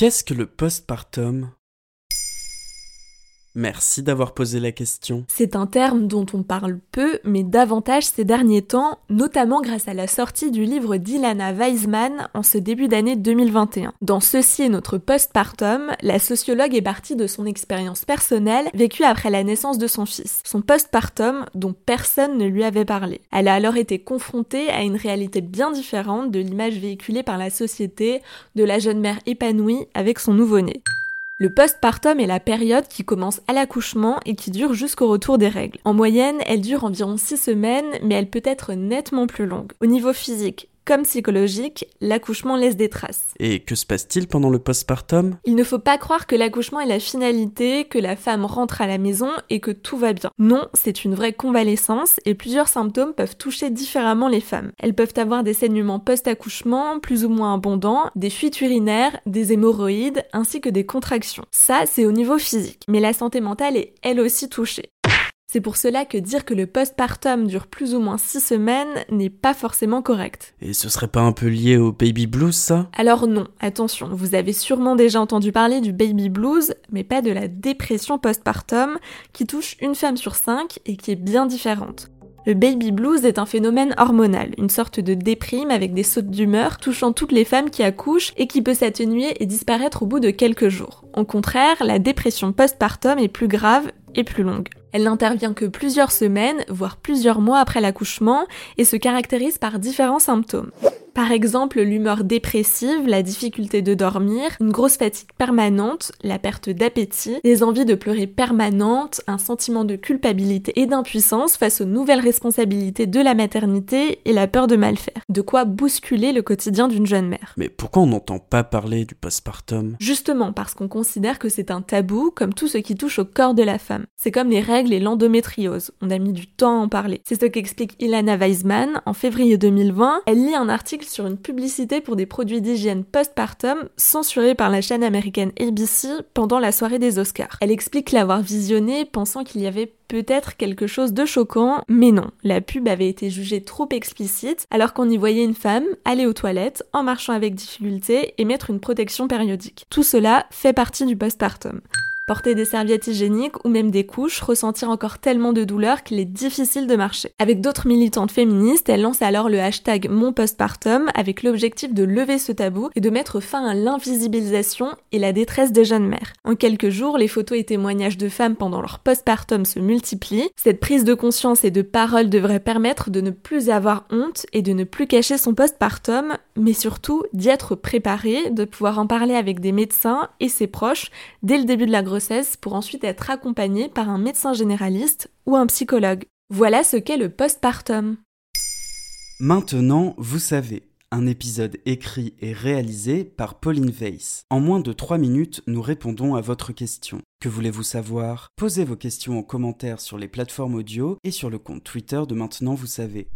Qu'est-ce que le postpartum? Merci d'avoir posé la question. C'est un terme dont on parle peu, mais davantage ces derniers temps, notamment grâce à la sortie du livre d'Ilana Weisman en ce début d'année 2021. Dans Ceci est notre postpartum, la sociologue est partie de son expérience personnelle vécue après la naissance de son fils. Son postpartum dont personne ne lui avait parlé. Elle a alors été confrontée à une réalité bien différente de l'image véhiculée par la société de la jeune mère épanouie avec son nouveau-né. Le postpartum est la période qui commence à l'accouchement et qui dure jusqu'au retour des règles. En moyenne, elle dure environ 6 semaines, mais elle peut être nettement plus longue. Au niveau physique, comme psychologique, l'accouchement laisse des traces. Et que se passe-t-il pendant le postpartum? Il ne faut pas croire que l'accouchement est la finalité, que la femme rentre à la maison et que tout va bien. Non, c'est une vraie convalescence et plusieurs symptômes peuvent toucher différemment les femmes. Elles peuvent avoir des saignements post-accouchement plus ou moins abondants, des fuites urinaires, des hémorroïdes ainsi que des contractions. Ça, c'est au niveau physique. Mais la santé mentale est elle aussi touchée. C'est pour cela que dire que le postpartum dure plus ou moins 6 semaines n'est pas forcément correct. Et ce serait pas un peu lié au baby blues ça? Alors non, attention, vous avez sûrement déjà entendu parler du baby blues, mais pas de la dépression postpartum qui touche une femme sur 5 et qui est bien différente. Le baby blues est un phénomène hormonal, une sorte de déprime avec des sautes d'humeur touchant toutes les femmes qui accouchent et qui peut s'atténuer et disparaître au bout de quelques jours. Au contraire, la dépression postpartum est plus grave et plus longue. Elle n'intervient que plusieurs semaines, voire plusieurs mois après l'accouchement, et se caractérise par différents symptômes. Par exemple, l'humeur dépressive, la difficulté de dormir, une grosse fatigue permanente, la perte d'appétit, des envies de pleurer permanentes, un sentiment de culpabilité et d'impuissance face aux nouvelles responsabilités de la maternité et la peur de mal faire. De quoi bousculer le quotidien d'une jeune mère. Mais pourquoi on n'entend pas parler du postpartum? Justement parce qu'on considère que c'est un tabou comme tout ce qui touche au corps de la femme. C'est comme les règles et l'endométriose. On a mis du temps à en parler. C'est ce qu'explique Ilana Weisman en février 2020. Elle lit un article sur une publicité pour des produits d'hygiène postpartum censurés par la chaîne américaine ABC pendant la soirée des Oscars. Elle explique l'avoir visionné pensant qu'il y avait peut-être quelque chose de choquant, mais non, la pub avait été jugée trop explicite alors qu'on y voyait une femme aller aux toilettes en marchant avec difficulté et mettre une protection périodique. Tout cela fait partie du postpartum porter des serviettes hygiéniques ou même des couches, ressentir encore tellement de douleur qu'il est difficile de marcher. Avec d'autres militantes féministes, elle lance alors le hashtag Mon Postpartum avec l'objectif de lever ce tabou et de mettre fin à l'invisibilisation et la détresse des jeunes mères. En quelques jours, les photos et témoignages de femmes pendant leur postpartum se multiplient. Cette prise de conscience et de parole devrait permettre de ne plus avoir honte et de ne plus cacher son postpartum, mais surtout d'y être préparé, de pouvoir en parler avec des médecins et ses proches dès le début de la grossesse pour ensuite être accompagné par un médecin généraliste ou un psychologue. Voilà ce qu'est le postpartum. Maintenant, vous savez, un épisode écrit et réalisé par Pauline Weiss. En moins de 3 minutes, nous répondons à votre question. Que voulez-vous savoir? Posez vos questions en commentaire sur les plateformes audio et sur le compte Twitter de Maintenant, vous savez.